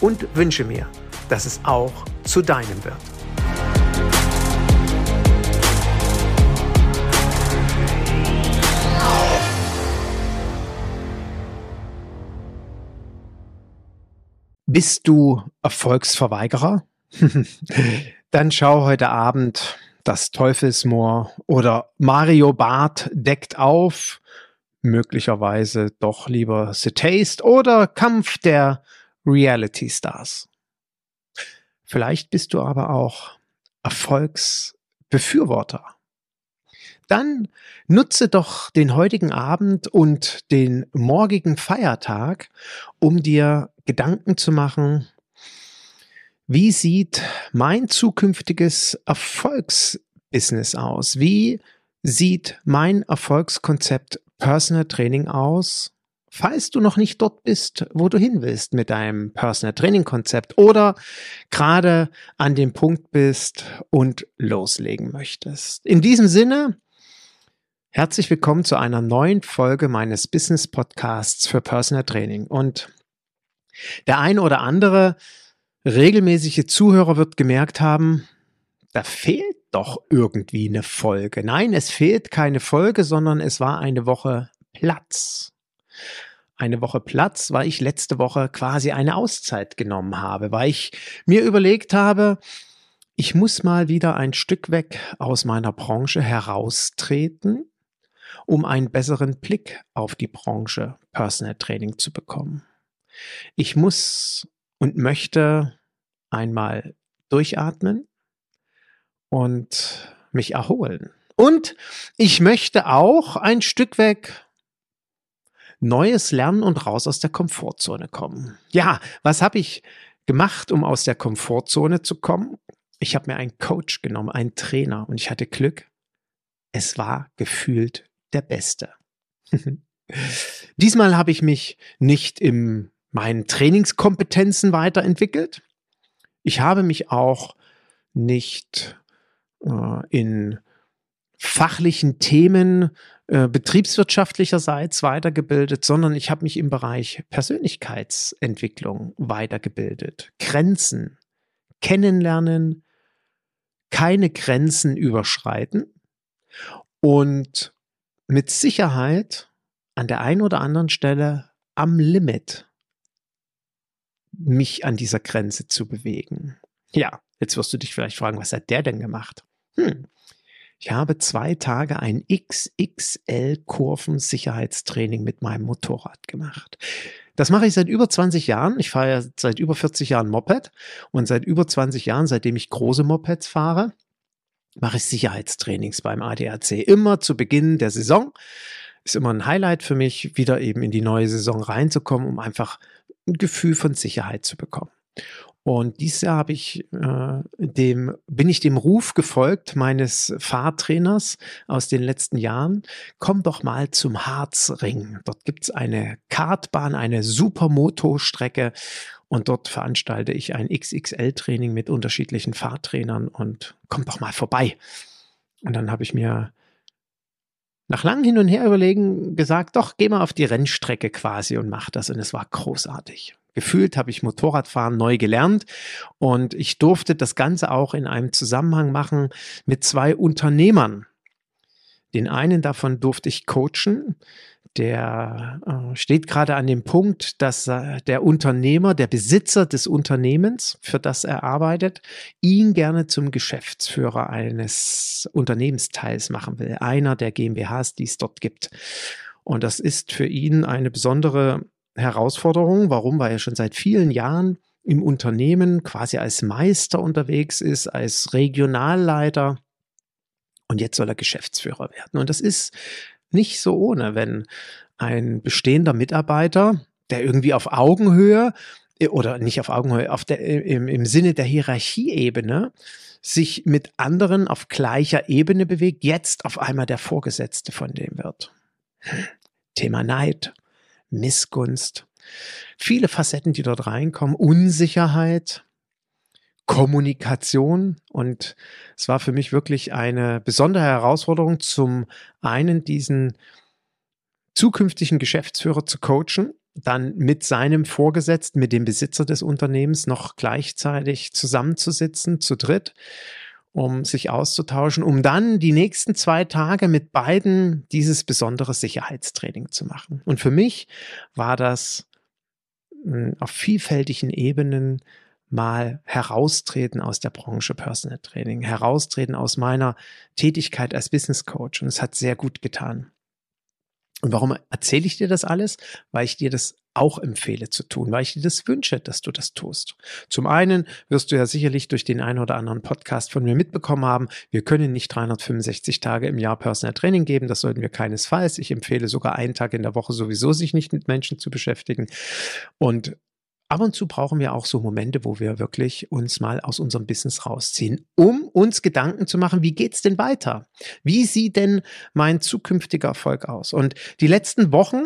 und wünsche mir, dass es auch zu deinem wird. Bist du Erfolgsverweigerer? Dann schau heute Abend das Teufelsmoor oder Mario Barth deckt auf, möglicherweise doch lieber The Taste oder Kampf der Reality Stars. Vielleicht bist du aber auch Erfolgsbefürworter. Dann nutze doch den heutigen Abend und den morgigen Feiertag, um dir Gedanken zu machen, wie sieht mein zukünftiges Erfolgsbusiness aus? Wie sieht mein Erfolgskonzept Personal Training aus? Falls du noch nicht dort bist, wo du hin willst mit deinem Personal Training Konzept oder gerade an dem Punkt bist und loslegen möchtest. In diesem Sinne, herzlich willkommen zu einer neuen Folge meines Business Podcasts für Personal Training. Und der eine oder andere regelmäßige Zuhörer wird gemerkt haben, da fehlt doch irgendwie eine Folge. Nein, es fehlt keine Folge, sondern es war eine Woche Platz. Eine Woche Platz, weil ich letzte Woche quasi eine Auszeit genommen habe, weil ich mir überlegt habe, ich muss mal wieder ein Stück weg aus meiner Branche heraustreten, um einen besseren Blick auf die Branche Personal Training zu bekommen. Ich muss und möchte einmal durchatmen und mich erholen. Und ich möchte auch ein Stück weg Neues lernen und raus aus der Komfortzone kommen. Ja, was habe ich gemacht, um aus der Komfortzone zu kommen? Ich habe mir einen Coach genommen, einen Trainer und ich hatte Glück. Es war gefühlt der Beste. Diesmal habe ich mich nicht im meinen Trainingskompetenzen weiterentwickelt. Ich habe mich auch nicht äh, in fachlichen Themen äh, betriebswirtschaftlicherseits weitergebildet, sondern ich habe mich im Bereich Persönlichkeitsentwicklung weitergebildet. Grenzen kennenlernen, keine Grenzen überschreiten und mit Sicherheit an der einen oder anderen Stelle am Limit mich an dieser Grenze zu bewegen. Ja, jetzt wirst du dich vielleicht fragen, was hat der denn gemacht? Hm. Ich habe zwei Tage ein XXL-Kurven-Sicherheitstraining mit meinem Motorrad gemacht. Das mache ich seit über 20 Jahren. Ich fahre ja seit über 40 Jahren Moped und seit über 20 Jahren, seitdem ich große Mopeds fahre, mache ich Sicherheitstrainings beim ADAC. Immer zu Beginn der Saison. Ist immer ein Highlight für mich, wieder eben in die neue Saison reinzukommen, um einfach ein Gefühl von Sicherheit zu bekommen. Und dieses Jahr habe ich äh, dem, bin ich dem Ruf gefolgt meines Fahrtrainers aus den letzten Jahren. Komm doch mal zum Harzring. Dort gibt's eine Kartbahn, eine Supermoto-Strecke und dort veranstalte ich ein XXL-Training mit unterschiedlichen Fahrtrainern und komm doch mal vorbei. Und dann habe ich mir nach langem Hin und Her überlegen gesagt, doch, geh mal auf die Rennstrecke quasi und mach das. Und es war großartig. Gefühlt habe ich Motorradfahren neu gelernt und ich durfte das Ganze auch in einem Zusammenhang machen mit zwei Unternehmern. Den einen davon durfte ich coachen, der äh, steht gerade an dem Punkt, dass äh, der Unternehmer, der Besitzer des Unternehmens, für das er arbeitet, ihn gerne zum Geschäftsführer eines Unternehmensteils machen will, einer der GmbHs, die es dort gibt. Und das ist für ihn eine besondere Herausforderung. Warum? Weil er schon seit vielen Jahren im Unternehmen quasi als Meister unterwegs ist, als Regionalleiter. Und jetzt soll er Geschäftsführer werden. Und das ist nicht so ohne, wenn ein bestehender Mitarbeiter, der irgendwie auf Augenhöhe äh, oder nicht auf Augenhöhe, auf der, im, im Sinne der Hierarchieebene sich mit anderen auf gleicher Ebene bewegt, jetzt auf einmal der Vorgesetzte von dem wird. Thema Neid, Missgunst, viele Facetten, die dort reinkommen, Unsicherheit, Kommunikation. Und es war für mich wirklich eine besondere Herausforderung, zum einen diesen zukünftigen Geschäftsführer zu coachen, dann mit seinem Vorgesetzten, mit dem Besitzer des Unternehmens noch gleichzeitig zusammenzusitzen, zu dritt, um sich auszutauschen, um dann die nächsten zwei Tage mit beiden dieses besondere Sicherheitstraining zu machen. Und für mich war das hm, auf vielfältigen Ebenen mal heraustreten aus der Branche Personal Training, heraustreten aus meiner Tätigkeit als Business Coach. Und es hat sehr gut getan. Und warum erzähle ich dir das alles? Weil ich dir das auch empfehle zu tun, weil ich dir das wünsche, dass du das tust. Zum einen wirst du ja sicherlich durch den einen oder anderen Podcast von mir mitbekommen haben, wir können nicht 365 Tage im Jahr Personal Training geben, das sollten wir keinesfalls. Ich empfehle sogar einen Tag in der Woche sowieso sich nicht mit Menschen zu beschäftigen. Und ab und zu brauchen wir auch so Momente, wo wir wirklich uns mal aus unserem Business rausziehen, um uns Gedanken zu machen, wie geht's denn weiter? Wie sieht denn mein zukünftiger Erfolg aus? Und die letzten Wochen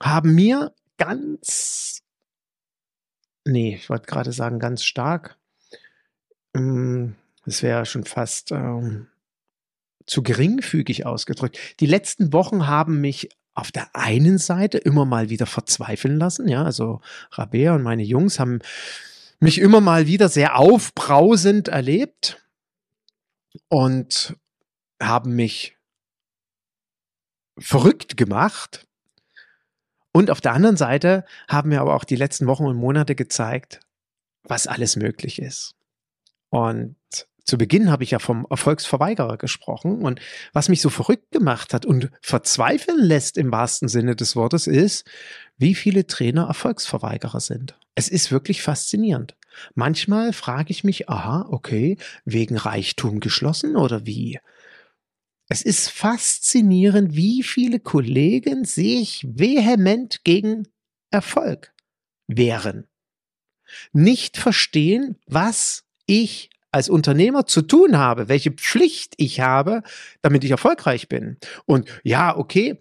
haben mir ganz, nee, ich wollte gerade sagen, ganz stark, hm, es wäre schon fast ähm, zu geringfügig ausgedrückt. Die letzten Wochen haben mich auf der einen Seite immer mal wieder verzweifeln lassen. Ja, also Rabea und meine Jungs haben mich immer mal wieder sehr aufbrausend erlebt und haben mich verrückt gemacht. Und auf der anderen Seite haben mir aber auch die letzten Wochen und Monate gezeigt, was alles möglich ist. Und zu Beginn habe ich ja vom Erfolgsverweigerer gesprochen und was mich so verrückt gemacht hat und verzweifeln lässt im wahrsten Sinne des Wortes ist, wie viele Trainer Erfolgsverweigerer sind. Es ist wirklich faszinierend. Manchmal frage ich mich, aha, okay, wegen Reichtum geschlossen oder wie? Es ist faszinierend, wie viele Kollegen sich vehement gegen Erfolg wehren. Nicht verstehen, was ich als Unternehmer zu tun habe, welche Pflicht ich habe, damit ich erfolgreich bin. Und ja, okay,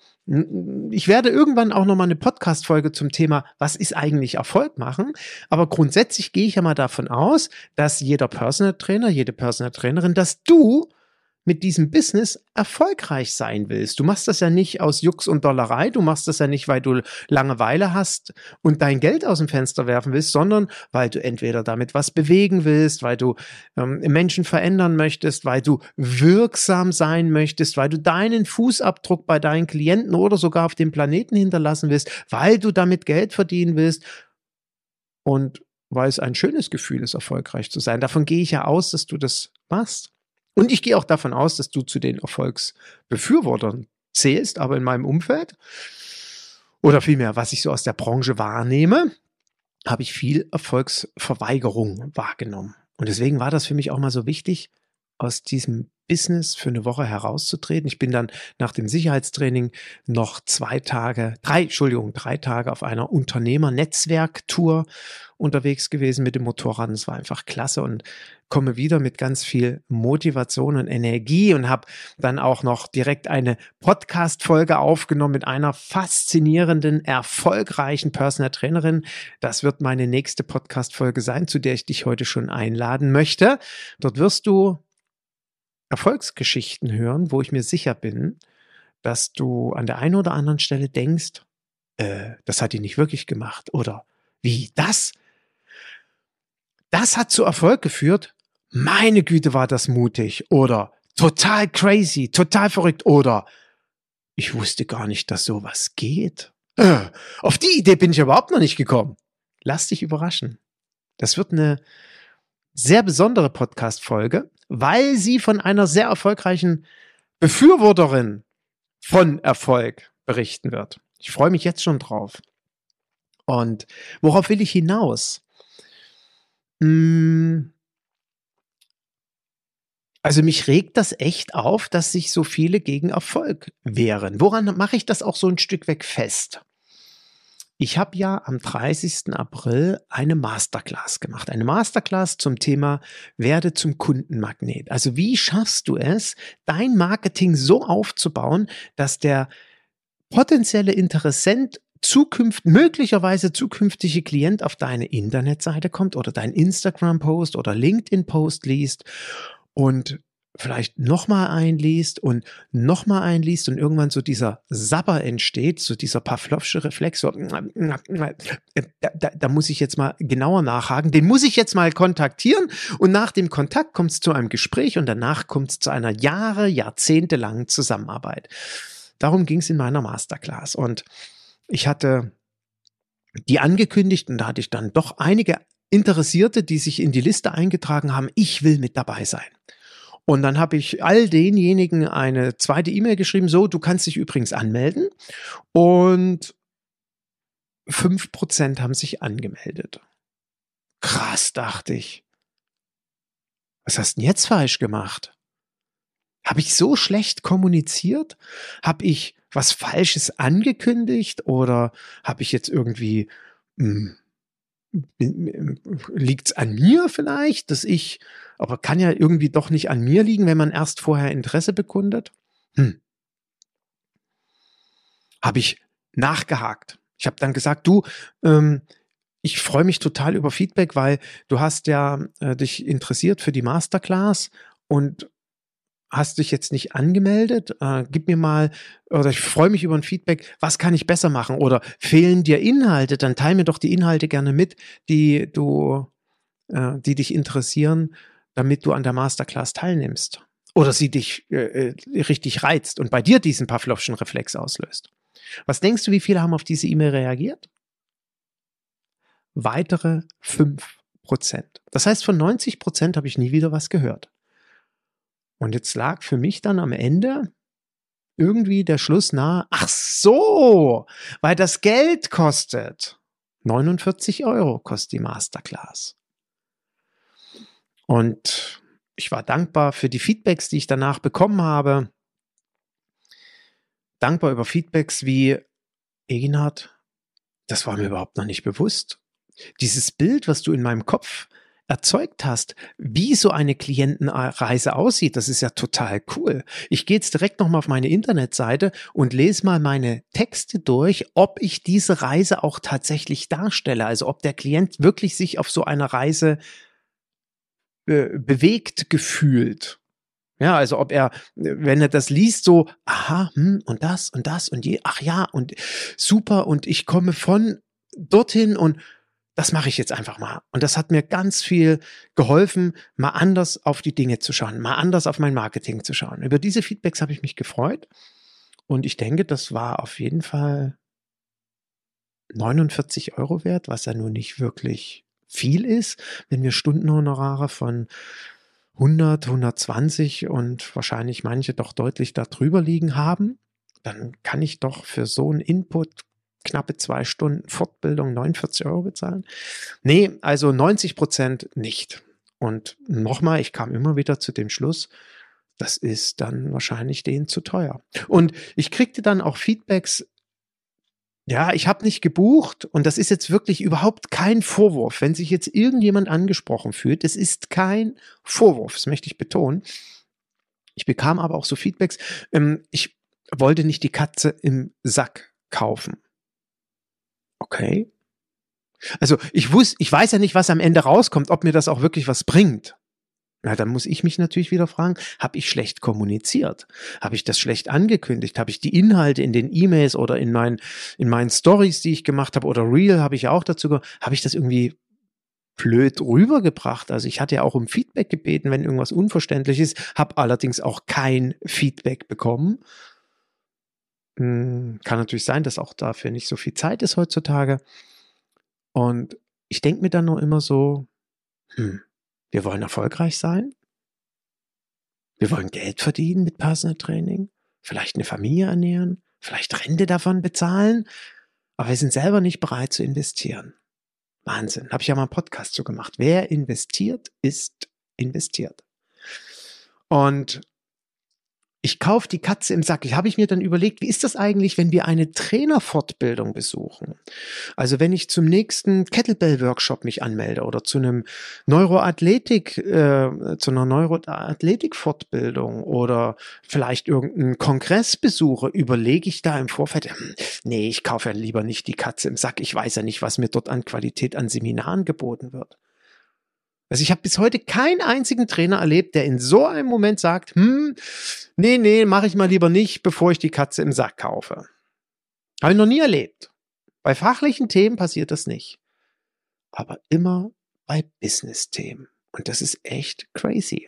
ich werde irgendwann auch nochmal eine Podcast-Folge zum Thema, was ist eigentlich Erfolg machen. Aber grundsätzlich gehe ich ja mal davon aus, dass jeder Personal Trainer, jede Personal Trainerin, dass du mit diesem Business erfolgreich sein willst. Du machst das ja nicht aus Jux und Dollerei, du machst das ja nicht, weil du Langeweile hast und dein Geld aus dem Fenster werfen willst, sondern weil du entweder damit was bewegen willst, weil du ähm, Menschen verändern möchtest, weil du wirksam sein möchtest, weil du deinen Fußabdruck bei deinen Klienten oder sogar auf dem Planeten hinterlassen willst, weil du damit Geld verdienen willst und weil es ein schönes Gefühl ist, erfolgreich zu sein. Davon gehe ich ja aus, dass du das machst. Und ich gehe auch davon aus, dass du zu den Erfolgsbefürwortern zählst, aber in meinem Umfeld oder vielmehr, was ich so aus der Branche wahrnehme, habe ich viel Erfolgsverweigerung wahrgenommen. Und deswegen war das für mich auch mal so wichtig, aus diesem Business für eine Woche herauszutreten. Ich bin dann nach dem Sicherheitstraining noch zwei Tage, drei, Entschuldigung, drei Tage auf einer Unternehmernetzwerktour unterwegs gewesen mit dem Motorrad. Es war einfach klasse und komme wieder mit ganz viel Motivation und Energie und habe dann auch noch direkt eine Podcast-Folge aufgenommen mit einer faszinierenden, erfolgreichen Personal Trainerin. Das wird meine nächste Podcast-Folge sein, zu der ich dich heute schon einladen möchte. Dort wirst du Erfolgsgeschichten hören, wo ich mir sicher bin, dass du an der einen oder anderen Stelle denkst, äh, das hat die nicht wirklich gemacht. Oder wie das? Das hat zu Erfolg geführt. Meine Güte, war das mutig. Oder total crazy, total verrückt. Oder ich wusste gar nicht, dass sowas geht. Äh, auf die Idee bin ich überhaupt noch nicht gekommen. Lass dich überraschen. Das wird eine sehr besondere Podcast-Folge, weil sie von einer sehr erfolgreichen Befürworterin von Erfolg berichten wird. Ich freue mich jetzt schon drauf. Und worauf will ich hinaus? Hm, also mich regt das echt auf, dass sich so viele gegen Erfolg wehren. Woran mache ich das auch so ein Stück weg fest? Ich habe ja am 30. April eine Masterclass gemacht. Eine Masterclass zum Thema Werde zum Kundenmagnet. Also wie schaffst du es, dein Marketing so aufzubauen, dass der potenzielle Interessent zukünft, möglicherweise zukünftige Klient auf deine Internetseite kommt oder dein Instagram-Post oder LinkedIn-Post liest und vielleicht nochmal einliest und nochmal einliest und irgendwann so dieser Sabber entsteht, so dieser Pavlovsche Reflex, so, da, da, da, muss ich jetzt mal genauer nachhaken, den muss ich jetzt mal kontaktieren und nach dem Kontakt kommt es zu einem Gespräch und danach kommt es zu einer Jahre, Jahrzehnte langen Zusammenarbeit. Darum ging es in meiner Masterclass und ich hatte die angekündigt und da hatte ich dann doch einige Interessierte, die sich in die Liste eingetragen haben, ich will mit dabei sein. Und dann habe ich all denjenigen eine zweite E-Mail geschrieben, so, du kannst dich übrigens anmelden. Und fünf Prozent haben sich angemeldet. Krass, dachte ich. Was hast du denn jetzt falsch gemacht? Habe ich so schlecht kommuniziert? Habe ich was Falsches angekündigt? Oder habe ich jetzt irgendwie mh, hm, liegt es an mir vielleicht, dass ich aber kann ja irgendwie doch nicht an mir liegen, wenn man erst vorher Interesse bekundet. Hm. Habe ich nachgehakt. Ich habe dann gesagt, du, ähm, ich freue mich total über Feedback, weil du hast ja äh, dich interessiert für die Masterclass und hast dich jetzt nicht angemeldet? Äh, gib mir mal, oder ich freue mich über ein Feedback, was kann ich besser machen? Oder fehlen dir Inhalte? Dann teile mir doch die Inhalte gerne mit, die du, äh, die dich interessieren damit du an der Masterclass teilnimmst. Oder sie dich äh, äh, richtig reizt und bei dir diesen Pavlovschen Reflex auslöst. Was denkst du, wie viele haben auf diese E-Mail reagiert? Weitere 5%. Das heißt, von 90% habe ich nie wieder was gehört. Und jetzt lag für mich dann am Ende irgendwie der Schluss nahe, ach so, weil das Geld kostet. 49 Euro kostet die Masterclass. Und ich war dankbar für die Feedbacks, die ich danach bekommen habe. Dankbar über Feedbacks wie Eginhard, das war mir überhaupt noch nicht bewusst. Dieses Bild, was du in meinem Kopf erzeugt hast, wie so eine Klientenreise aussieht, das ist ja total cool. Ich gehe jetzt direkt nochmal auf meine Internetseite und lese mal meine Texte durch, ob ich diese Reise auch tatsächlich darstelle, also ob der Klient wirklich sich auf so einer Reise be bewegt gefühlt. Ja, also ob er, wenn er das liest, so, aha, hm, und das und das und je, ach ja, und super, und ich komme von dorthin und das mache ich jetzt einfach mal. Und das hat mir ganz viel geholfen, mal anders auf die Dinge zu schauen, mal anders auf mein Marketing zu schauen. Über diese Feedbacks habe ich mich gefreut. Und ich denke, das war auf jeden Fall 49 Euro wert, was ja nun nicht wirklich viel ist, wenn wir Stundenhonorare von 100, 120 und wahrscheinlich manche doch deutlich darüber liegen haben, dann kann ich doch für so einen Input knappe zwei Stunden Fortbildung 49 Euro bezahlen. Nee, also 90 Prozent nicht. Und nochmal, ich kam immer wieder zu dem Schluss, das ist dann wahrscheinlich denen zu teuer. Und ich kriegte dann auch Feedbacks, ja, ich habe nicht gebucht und das ist jetzt wirklich überhaupt kein Vorwurf. Wenn sich jetzt irgendjemand angesprochen fühlt, es ist kein Vorwurf, das möchte ich betonen. Ich bekam aber auch so Feedbacks, ähm, ich wollte nicht die Katze im Sack kaufen. Okay. Also ich wusste, ich weiß ja nicht, was am Ende rauskommt, ob mir das auch wirklich was bringt. Na, dann muss ich mich natürlich wieder fragen, habe ich schlecht kommuniziert? Habe ich das schlecht angekündigt? Habe ich die Inhalte in den E-Mails oder in meinen, in meinen Stories, die ich gemacht habe, oder Real habe ich ja auch dazu, habe ich das irgendwie blöd rübergebracht. Also ich hatte ja auch um Feedback gebeten, wenn irgendwas unverständlich ist, habe allerdings auch kein Feedback bekommen. Hm, kann natürlich sein, dass auch dafür nicht so viel Zeit ist heutzutage. Und ich denke mir dann nur immer so, hm, wir wollen erfolgreich sein. Wir wollen Geld verdienen mit Personal Training, vielleicht eine Familie ernähren, vielleicht Rente davon bezahlen, aber wir sind selber nicht bereit zu investieren. Wahnsinn, habe ich ja mal einen Podcast zu gemacht. Wer investiert, ist investiert. Und ich kaufe die Katze im Sack. Ich habe ich mir dann überlegt, wie ist das eigentlich, wenn wir eine Trainerfortbildung besuchen? Also wenn ich zum nächsten Kettlebell-Workshop mich anmelde oder zu einem Neuroathletik, äh, zu einer Neuroathletik-Fortbildung oder vielleicht irgendeinen Kongress besuche, überlege ich da im Vorfeld, hm, nee, ich kaufe ja lieber nicht die Katze im Sack. Ich weiß ja nicht, was mir dort an Qualität an Seminaren geboten wird. Also ich habe bis heute keinen einzigen Trainer erlebt, der in so einem Moment sagt, hm, nee, nee, mache ich mal lieber nicht, bevor ich die Katze im Sack kaufe. Habe ich noch nie erlebt. Bei fachlichen Themen passiert das nicht. Aber immer bei Business-Themen. Und das ist echt crazy.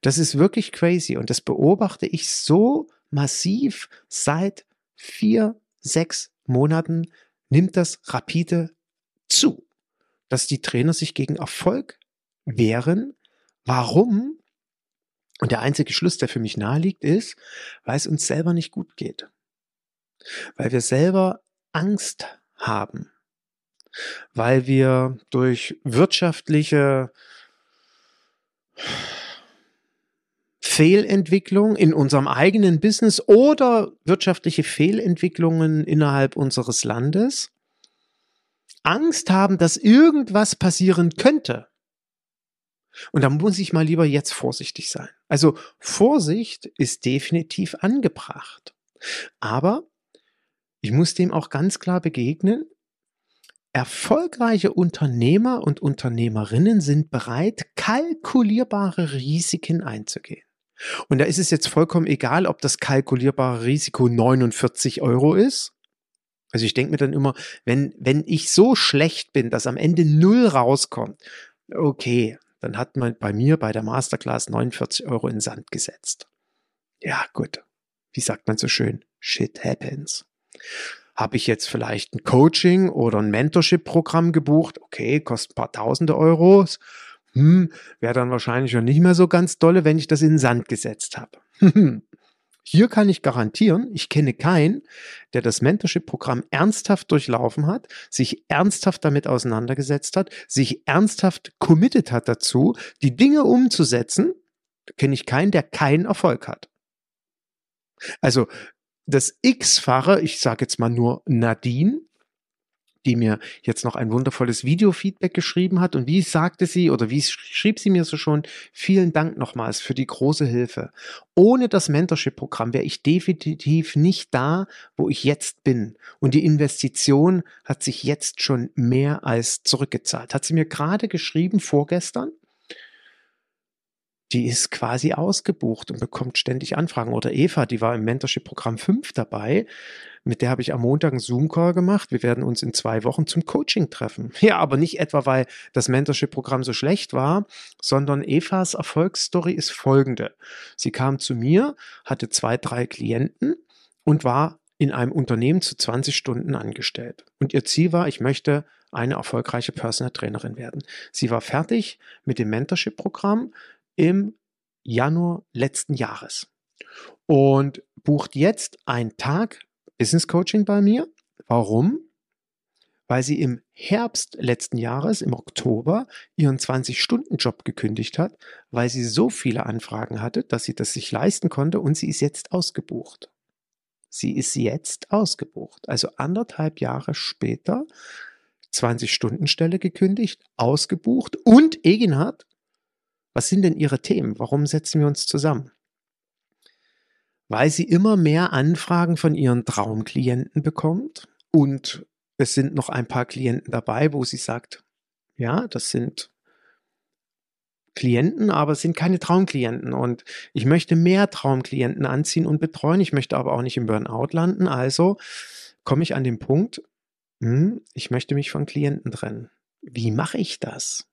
Das ist wirklich crazy. Und das beobachte ich so massiv seit vier, sechs Monaten nimmt das rapide zu dass die Trainer sich gegen Erfolg wehren. Warum? Und der einzige Schluss, der für mich naheliegt, ist, weil es uns selber nicht gut geht. Weil wir selber Angst haben. Weil wir durch wirtschaftliche Fehlentwicklung in unserem eigenen Business oder wirtschaftliche Fehlentwicklungen innerhalb unseres Landes Angst haben, dass irgendwas passieren könnte. Und da muss ich mal lieber jetzt vorsichtig sein. Also Vorsicht ist definitiv angebracht. Aber ich muss dem auch ganz klar begegnen. Erfolgreiche Unternehmer und Unternehmerinnen sind bereit, kalkulierbare Risiken einzugehen. Und da ist es jetzt vollkommen egal, ob das kalkulierbare Risiko 49 Euro ist also ich denke mir dann immer, wenn, wenn ich so schlecht bin, dass am Ende null rauskommt, okay, dann hat man bei mir bei der Masterclass 49 Euro in Sand gesetzt. Ja, gut. Wie sagt man so schön? Shit happens. Habe ich jetzt vielleicht ein Coaching oder ein Mentorship-Programm gebucht? Okay, kostet ein paar tausende Euros. Hm, wäre dann wahrscheinlich schon nicht mehr so ganz dolle, wenn ich das in den Sand gesetzt habe. Hier kann ich garantieren, ich kenne keinen, der das Mentorship-Programm ernsthaft durchlaufen hat, sich ernsthaft damit auseinandergesetzt hat, sich ernsthaft committed hat dazu, die Dinge umzusetzen. Da kenne ich keinen, der keinen Erfolg hat. Also das X-Fache, ich sage jetzt mal nur Nadine, die mir jetzt noch ein wundervolles Video-Feedback geschrieben hat. Und wie sagte sie oder wie schrieb sie mir so schon, vielen Dank nochmals für die große Hilfe. Ohne das Mentorship-Programm wäre ich definitiv nicht da, wo ich jetzt bin. Und die Investition hat sich jetzt schon mehr als zurückgezahlt. Hat sie mir gerade geschrieben vorgestern die ist quasi ausgebucht und bekommt ständig Anfragen. Oder Eva, die war im Mentorship-Programm 5 dabei. Mit der habe ich am Montag einen Zoom-Call gemacht. Wir werden uns in zwei Wochen zum Coaching treffen. Ja, aber nicht etwa, weil das Mentorship-Programm so schlecht war, sondern Evas Erfolgsstory ist folgende. Sie kam zu mir, hatte zwei, drei Klienten und war in einem Unternehmen zu 20 Stunden angestellt. Und ihr Ziel war, ich möchte eine erfolgreiche Personal Trainerin werden. Sie war fertig mit dem Mentorship-Programm im Januar letzten Jahres und bucht jetzt einen Tag Business Coaching bei mir. Warum? Weil sie im Herbst letzten Jahres, im Oktober, ihren 20-Stunden-Job gekündigt hat, weil sie so viele Anfragen hatte, dass sie das sich leisten konnte und sie ist jetzt ausgebucht. Sie ist jetzt ausgebucht. Also anderthalb Jahre später 20-Stunden-Stelle gekündigt, ausgebucht und Egenhard was sind denn Ihre Themen? Warum setzen wir uns zusammen? Weil sie immer mehr Anfragen von ihren Traumklienten bekommt und es sind noch ein paar Klienten dabei, wo sie sagt, ja, das sind Klienten, aber es sind keine Traumklienten und ich möchte mehr Traumklienten anziehen und betreuen. Ich möchte aber auch nicht im Burnout landen. Also komme ich an den Punkt, hm, ich möchte mich von Klienten trennen. Wie mache ich das?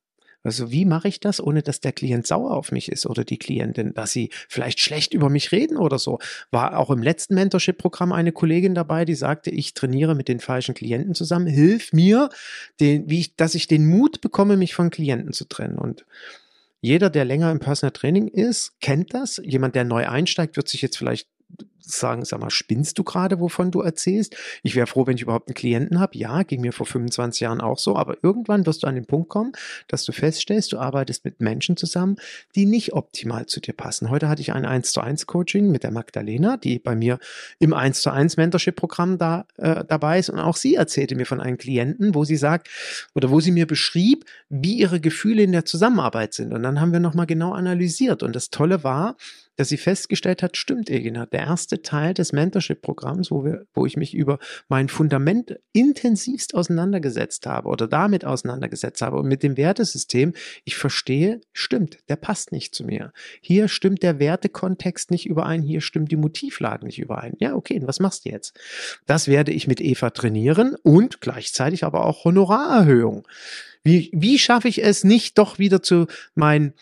Also wie mache ich das, ohne dass der Klient sauer auf mich ist oder die Klientin, dass sie vielleicht schlecht über mich reden oder so? War auch im letzten Mentorship-Programm eine Kollegin dabei, die sagte, ich trainiere mit den falschen Klienten zusammen, hilf mir, den, wie ich, dass ich den Mut bekomme, mich von Klienten zu trennen. Und jeder, der länger im Personal Training ist, kennt das. Jemand, der neu einsteigt, wird sich jetzt vielleicht sagen, sag mal, spinnst du gerade, wovon du erzählst? Ich wäre froh, wenn ich überhaupt einen Klienten habe. Ja, ging mir vor 25 Jahren auch so, aber irgendwann wirst du an den Punkt kommen, dass du feststellst, du arbeitest mit Menschen zusammen, die nicht optimal zu dir passen. Heute hatte ich ein 1 zu 1 Coaching mit der Magdalena, die bei mir im 1 zu 1 Mentorship-Programm da, äh, dabei ist und auch sie erzählte mir von einem Klienten, wo sie sagt, oder wo sie mir beschrieb, wie ihre Gefühle in der Zusammenarbeit sind. Und dann haben wir nochmal genau analysiert. Und das Tolle war, dass sie festgestellt hat, stimmt, Egina, der erste Teil des Mentorship-Programms, wo, wir, wo ich mich über mein Fundament intensivst auseinandergesetzt habe oder damit auseinandergesetzt habe und mit dem Wertesystem, ich verstehe, stimmt, der passt nicht zu mir. Hier stimmt der Wertekontext nicht überein, hier stimmt die Motivlage nicht überein. Ja, okay, und was machst du jetzt? Das werde ich mit Eva trainieren und gleichzeitig aber auch Honorarerhöhung. Wie, wie schaffe ich es nicht doch wieder zu meinen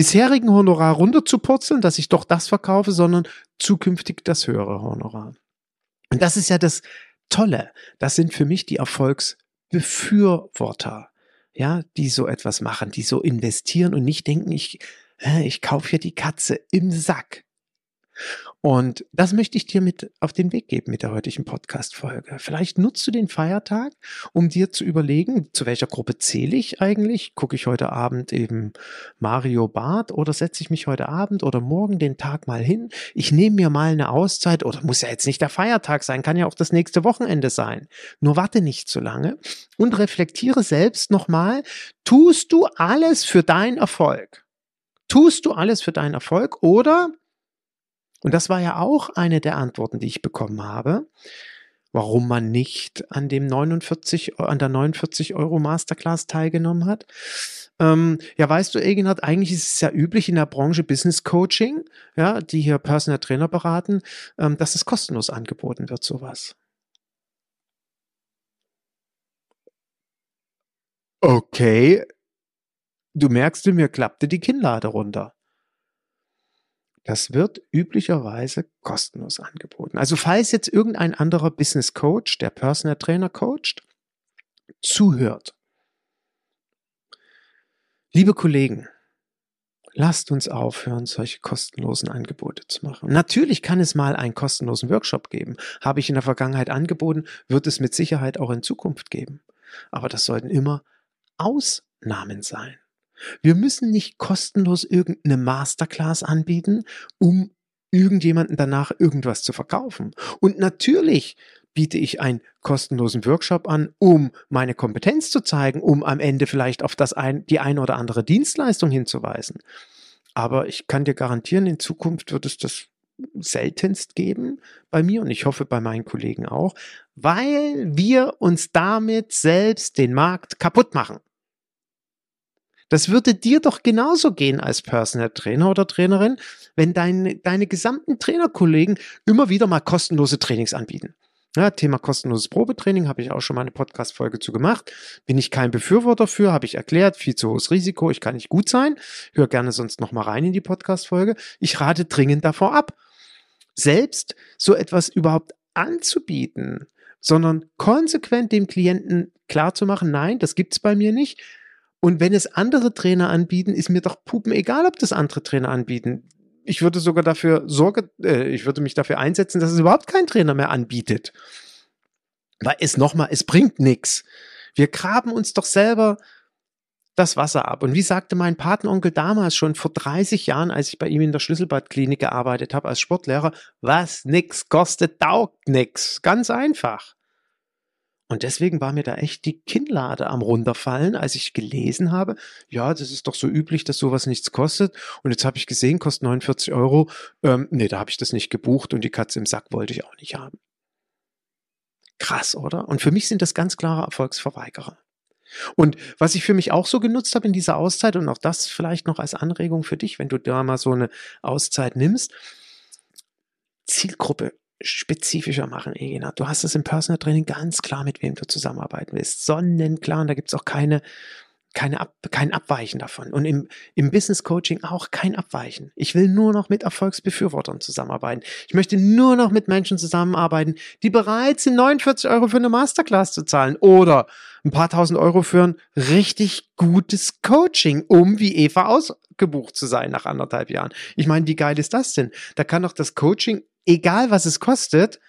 bisherigen Honorar runterzupurzeln, dass ich doch das verkaufe, sondern zukünftig das höhere Honorar. Und das ist ja das Tolle. Das sind für mich die Erfolgsbefürworter, ja, die so etwas machen, die so investieren und nicht denken, ich, ich kaufe hier die Katze im Sack. Und das möchte ich dir mit auf den Weg geben mit der heutigen Podcast-Folge. Vielleicht nutzt du den Feiertag, um dir zu überlegen, zu welcher Gruppe zähle ich eigentlich? Gucke ich heute Abend eben Mario Bart oder setze ich mich heute Abend oder morgen den Tag mal hin? Ich nehme mir mal eine Auszeit oder muss ja jetzt nicht der Feiertag sein, kann ja auch das nächste Wochenende sein. Nur warte nicht zu lange und reflektiere selbst nochmal, tust du alles für deinen Erfolg? Tust du alles für deinen Erfolg oder und das war ja auch eine der Antworten, die ich bekommen habe, warum man nicht an dem 49, an der 49 Euro Masterclass teilgenommen hat. Ähm, ja, weißt du, Egenhard, eigentlich ist es ja üblich in der Branche Business Coaching, ja, die hier Personal Trainer beraten, ähm, dass es kostenlos angeboten wird, sowas. Okay. Du merkst, mir klappte die Kinnlade runter. Das wird üblicherweise kostenlos angeboten. Also falls jetzt irgendein anderer Business Coach, der Personal Trainer coacht, zuhört. Liebe Kollegen, lasst uns aufhören, solche kostenlosen Angebote zu machen. Natürlich kann es mal einen kostenlosen Workshop geben. Habe ich in der Vergangenheit angeboten, wird es mit Sicherheit auch in Zukunft geben. Aber das sollten immer Ausnahmen sein. Wir müssen nicht kostenlos irgendeine Masterclass anbieten, um irgendjemanden danach irgendwas zu verkaufen. Und natürlich biete ich einen kostenlosen Workshop an, um meine Kompetenz zu zeigen, um am Ende vielleicht auf das ein, die eine oder andere Dienstleistung hinzuweisen. Aber ich kann dir garantieren, in Zukunft wird es das seltenst geben bei mir und ich hoffe bei meinen Kollegen auch, weil wir uns damit selbst den Markt kaputt machen. Das würde dir doch genauso gehen als Personal Trainer oder Trainerin, wenn deine, deine gesamten Trainerkollegen immer wieder mal kostenlose Trainings anbieten. Ja, Thema kostenloses Probetraining habe ich auch schon mal eine Podcast-Folge zu gemacht. Bin ich kein Befürworter für, habe ich erklärt, viel zu hohes Risiko, ich kann nicht gut sein. Hör gerne sonst noch mal rein in die Podcast-Folge. Ich rate dringend davor ab, selbst so etwas überhaupt anzubieten, sondern konsequent dem Klienten klarzumachen, nein, das gibt's bei mir nicht. Und wenn es andere Trainer anbieten, ist mir doch Pupen egal, ob das andere Trainer anbieten. Ich würde sogar dafür Sorge, äh, ich würde mich dafür einsetzen, dass es überhaupt kein Trainer mehr anbietet. Weil es nochmal, es bringt nichts. Wir graben uns doch selber das Wasser ab. Und wie sagte mein Patenonkel damals schon vor 30 Jahren, als ich bei ihm in der Schlüsselbadklinik gearbeitet habe als Sportlehrer, was nix kostet, taugt nix. Ganz einfach. Und deswegen war mir da echt die Kinnlade am runterfallen, als ich gelesen habe, ja, das ist doch so üblich, dass sowas nichts kostet. Und jetzt habe ich gesehen, kostet 49 Euro. Ähm, nee, da habe ich das nicht gebucht und die Katze im Sack wollte ich auch nicht haben. Krass, oder? Und für mich sind das ganz klare Erfolgsverweigerer. Und was ich für mich auch so genutzt habe in dieser Auszeit und auch das vielleicht noch als Anregung für dich, wenn du da mal so eine Auszeit nimmst, Zielgruppe spezifischer machen, Egina. Du hast es im Personal Training ganz klar, mit wem du zusammenarbeiten willst. Sonnenklar, und da gibt es auch keine, keine Ab kein Abweichen davon. Und im, im Business Coaching auch kein Abweichen. Ich will nur noch mit Erfolgsbefürwortern zusammenarbeiten. Ich möchte nur noch mit Menschen zusammenarbeiten, die bereit sind, 49 Euro für eine Masterclass zu zahlen oder ein paar tausend Euro für ein richtig gutes Coaching, um wie Eva ausgebucht zu sein nach anderthalb Jahren. Ich meine, wie geil ist das denn? Da kann doch das Coaching, egal was es kostet,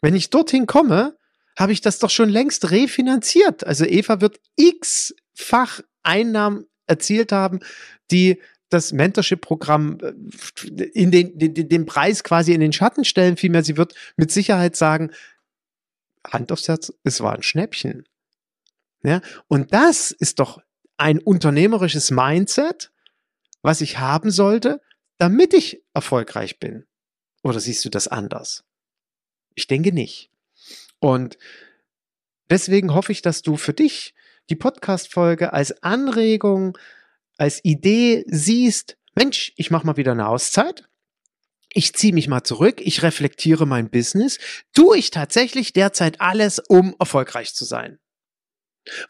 wenn ich dorthin komme, habe ich das doch schon längst refinanziert. Also Eva wird x-fach Einnahmen erzielt haben, die das Mentorship-Programm äh, in den, den, den Preis quasi in den Schatten stellen. Vielmehr, sie wird mit Sicherheit sagen, Hand aufs Herz, es war ein Schnäppchen. Ja? Und das ist doch ein unternehmerisches Mindset, was ich haben sollte, damit ich erfolgreich bin. Oder siehst du das anders? Ich denke nicht. Und deswegen hoffe ich, dass du für dich die Podcast-Folge als Anregung, als Idee siehst, Mensch, ich mache mal wieder eine Auszeit. Ich ziehe mich mal zurück, ich reflektiere mein Business. Tue ich tatsächlich derzeit alles, um erfolgreich zu sein?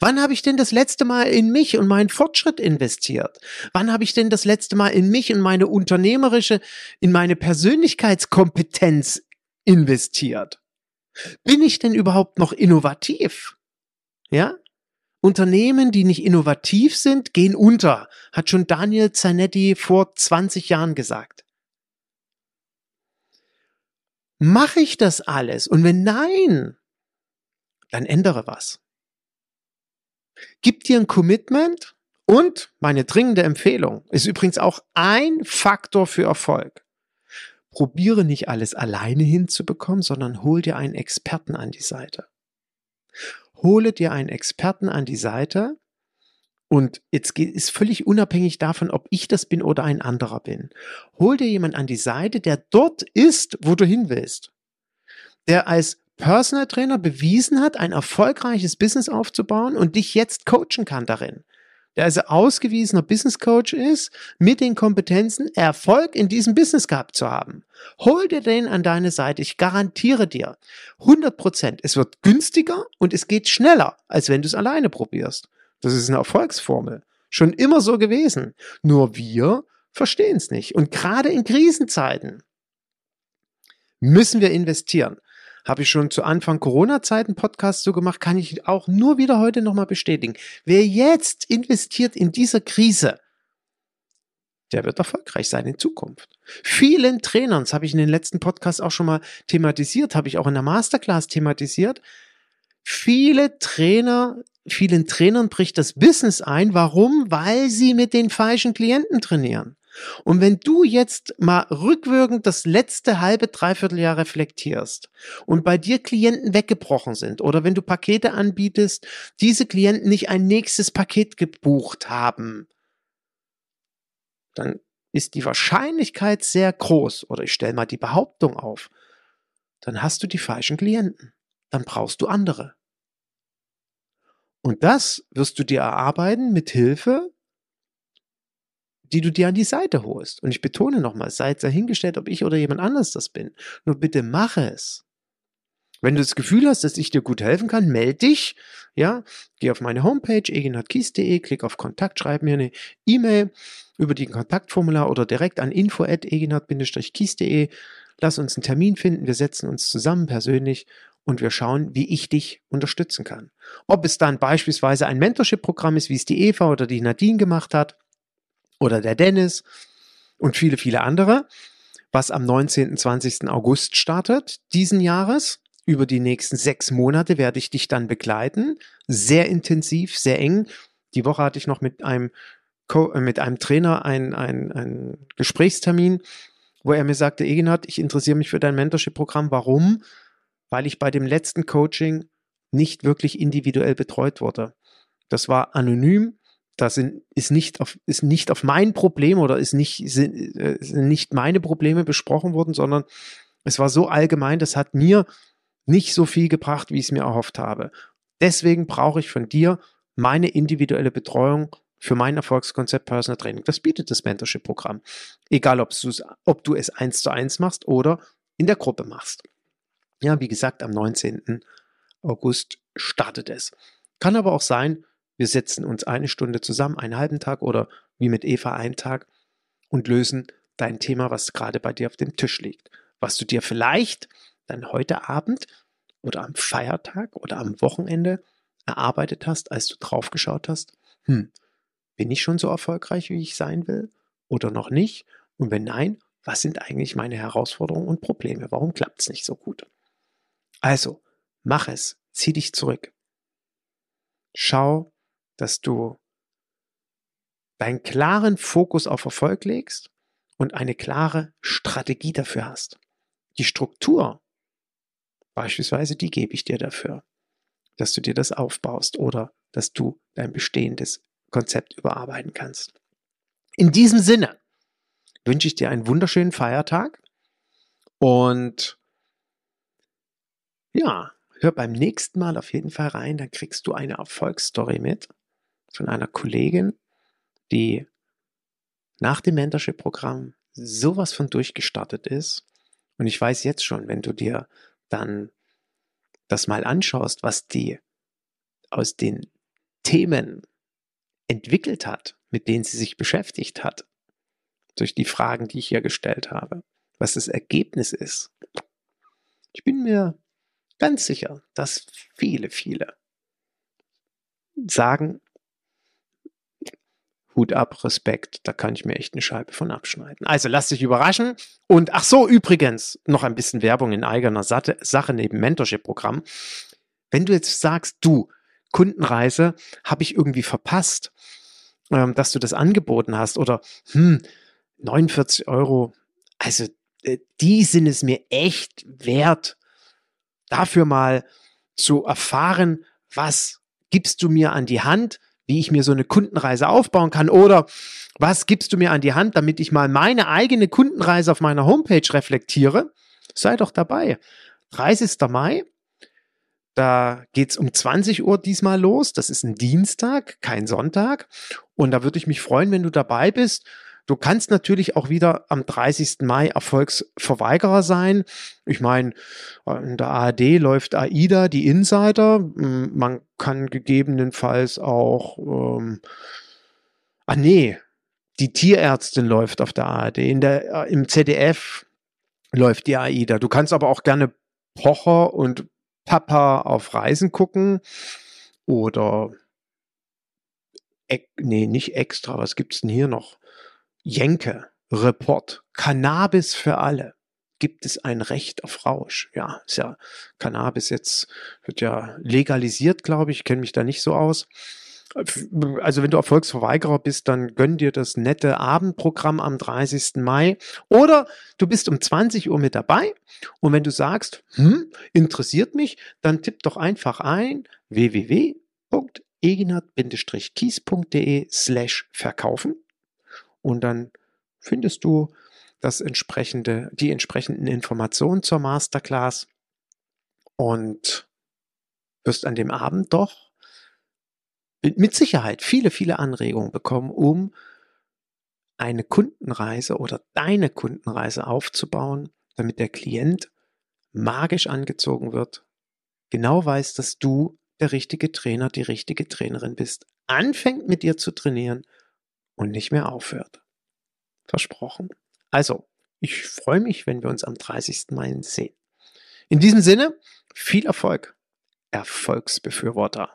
Wann habe ich denn das letzte Mal in mich und meinen Fortschritt investiert? Wann habe ich denn das letzte Mal in mich und meine unternehmerische, in meine Persönlichkeitskompetenz investiert? Bin ich denn überhaupt noch innovativ? Ja? Unternehmen, die nicht innovativ sind, gehen unter, hat schon Daniel Zanetti vor 20 Jahren gesagt. Mache ich das alles? Und wenn nein, dann ändere was. Gib dir ein Commitment und meine dringende Empfehlung ist übrigens auch ein Faktor für Erfolg probiere nicht alles alleine hinzubekommen, sondern hol dir einen Experten an die Seite. Hole dir einen Experten an die Seite und jetzt ist völlig unabhängig davon, ob ich das bin oder ein anderer bin. Hol dir jemand an die Seite, der dort ist, wo du hin willst. Der als Personal Trainer bewiesen hat, ein erfolgreiches Business aufzubauen und dich jetzt coachen kann darin der also ausgewiesener Business Coach ist, mit den Kompetenzen Erfolg in diesem Business gehabt zu haben. Hol dir den an deine Seite. Ich garantiere dir, 100 Prozent. Es wird günstiger und es geht schneller, als wenn du es alleine probierst. Das ist eine Erfolgsformel. Schon immer so gewesen. Nur wir verstehen es nicht. Und gerade in Krisenzeiten müssen wir investieren. Habe ich schon zu Anfang Corona-Zeiten Podcast so gemacht, kann ich auch nur wieder heute nochmal bestätigen. Wer jetzt investiert in dieser Krise, der wird erfolgreich sein in Zukunft. Vielen Trainern, das habe ich in den letzten Podcasts auch schon mal thematisiert, habe ich auch in der Masterclass thematisiert. Viele Trainer, vielen Trainern bricht das Business ein. Warum? Weil sie mit den falschen Klienten trainieren. Und wenn du jetzt mal rückwirkend das letzte halbe, dreiviertel Jahr reflektierst und bei dir Klienten weggebrochen sind oder wenn du Pakete anbietest, diese Klienten nicht ein nächstes Paket gebucht haben, dann ist die Wahrscheinlichkeit sehr groß oder ich stelle mal die Behauptung auf, dann hast du die falschen Klienten. Dann brauchst du andere. Und das wirst du dir erarbeiten mit Hilfe die du dir an die Seite holst. Und ich betone nochmal, sei dahingestellt, ob ich oder jemand anders das bin. Nur bitte mache es. Wenn du das Gefühl hast, dass ich dir gut helfen kann, melde dich. Ja, geh auf meine Homepage egenhardkies.de, klick auf Kontakt, schreib mir eine E-Mail über die Kontaktformular oder direkt an info@egenhard-kies.de. Lass uns einen Termin finden, wir setzen uns zusammen persönlich und wir schauen, wie ich dich unterstützen kann. Ob es dann beispielsweise ein Mentorship-Programm ist, wie es die Eva oder die Nadine gemacht hat, oder der Dennis und viele, viele andere, was am 19. 20. August startet diesen Jahres. Über die nächsten sechs Monate werde ich dich dann begleiten. Sehr intensiv, sehr eng. Die Woche hatte ich noch mit einem, Co äh, mit einem Trainer einen ein Gesprächstermin, wo er mir sagte, Egenhard, ich interessiere mich für dein Mentorship-Programm. Warum? Weil ich bei dem letzten Coaching nicht wirklich individuell betreut wurde. Das war anonym, das ist, nicht auf, ist nicht auf mein Problem oder ist nicht, sind, äh, sind nicht meine Probleme besprochen worden, sondern es war so allgemein, das hat mir nicht so viel gebracht, wie ich es mir erhofft habe. Deswegen brauche ich von dir meine individuelle Betreuung für mein Erfolgskonzept Personal Training. Das bietet das Mentorship-Programm. Egal, ob, ob du es eins zu eins machst oder in der Gruppe machst. Ja, wie gesagt, am 19. August startet es. Kann aber auch sein, Wir setzen uns eine Stunde zusammen, einen halben Tag oder wie mit Eva einen Tag und lösen dein Thema, was gerade bei dir auf dem Tisch liegt. Was du dir vielleicht dann heute Abend oder am Feiertag oder am Wochenende erarbeitet hast, als du draufgeschaut hast, hm, bin ich schon so erfolgreich, wie ich sein will oder noch nicht? Und wenn nein, was sind eigentlich meine Herausforderungen und Probleme? Warum klappt es nicht so gut? Also, mach es, zieh dich zurück. Schau, dass du deinen klaren Fokus auf Erfolg legst und eine klare Strategie dafür hast. Die Struktur, beispielsweise, die gebe ich dir dafür, dass du dir das aufbaust oder dass du dein bestehendes Konzept überarbeiten kannst. In diesem Sinne wünsche ich dir einen wunderschönen Feiertag und ja, hör beim nächsten Mal auf jeden Fall rein, dann kriegst du eine Erfolgsstory mit von einer Kollegin, die nach dem Mentorship-Programm sowas von durchgestartet ist. Und ich weiß jetzt schon, wenn du dir dann das mal anschaust, was die aus den Themen entwickelt hat, mit denen sie sich beschäftigt hat, durch die Fragen, die ich hier gestellt habe, was das Ergebnis ist. Ich bin mir ganz sicher, dass viele, viele sagen, Hut ab, Respekt, da kann ich mir echt eine Scheibe von abschneiden. Also lass dich überraschen. Und ach so, übrigens, noch ein bisschen Werbung in eigener Sache neben Mentorship-Programm. Wenn du jetzt sagst, du, Kundenreise habe ich irgendwie verpasst, ähm, dass du das angeboten hast oder hm, 49 Euro, also äh, die sind es mir echt wert, dafür mal zu erfahren, was gibst du mir an die Hand, wie ich mir so eine Kundenreise aufbauen kann oder was gibst du mir an die Hand, damit ich mal meine eigene Kundenreise auf meiner Homepage reflektiere. Sei doch dabei. 30. Mai, da geht es um 20 Uhr diesmal los. Das ist ein Dienstag, kein Sonntag. Und da würde ich mich freuen, wenn du dabei bist. Du kannst natürlich auch wieder am 30. Mai Erfolgsverweigerer sein. Ich meine, in der ARD läuft AIDA, die Insider. Man kann gegebenenfalls auch, ähm, ah nee, die Tierärztin läuft auf der ARD. In der, äh, Im ZDF läuft die AIDA. Du kannst aber auch gerne Pocher und Papa auf Reisen gucken oder nee, nicht extra, was gibt's denn hier noch? Jenke, Report, Cannabis für alle. Gibt es ein Recht auf Rausch? Ja, ist ja Cannabis jetzt wird ja legalisiert, glaube ich, kenne mich da nicht so aus. Also wenn du Erfolgsverweigerer bist, dann gönn dir das nette Abendprogramm am 30. Mai oder du bist um 20 Uhr mit dabei und wenn du sagst, hm, interessiert mich, dann tipp doch einfach ein www.eginat-kies.de slash verkaufen und dann findest du das entsprechende, die entsprechenden Informationen zur Masterclass und wirst an dem Abend doch mit Sicherheit viele, viele Anregungen bekommen, um eine Kundenreise oder deine Kundenreise aufzubauen, damit der Klient magisch angezogen wird, genau weiß, dass du der richtige Trainer, die richtige Trainerin bist, anfängt mit dir zu trainieren und nicht mehr aufhört. Versprochen. Also, ich freue mich, wenn wir uns am 30. Mai sehen. In diesem Sinne, viel Erfolg, Erfolgsbefürworter.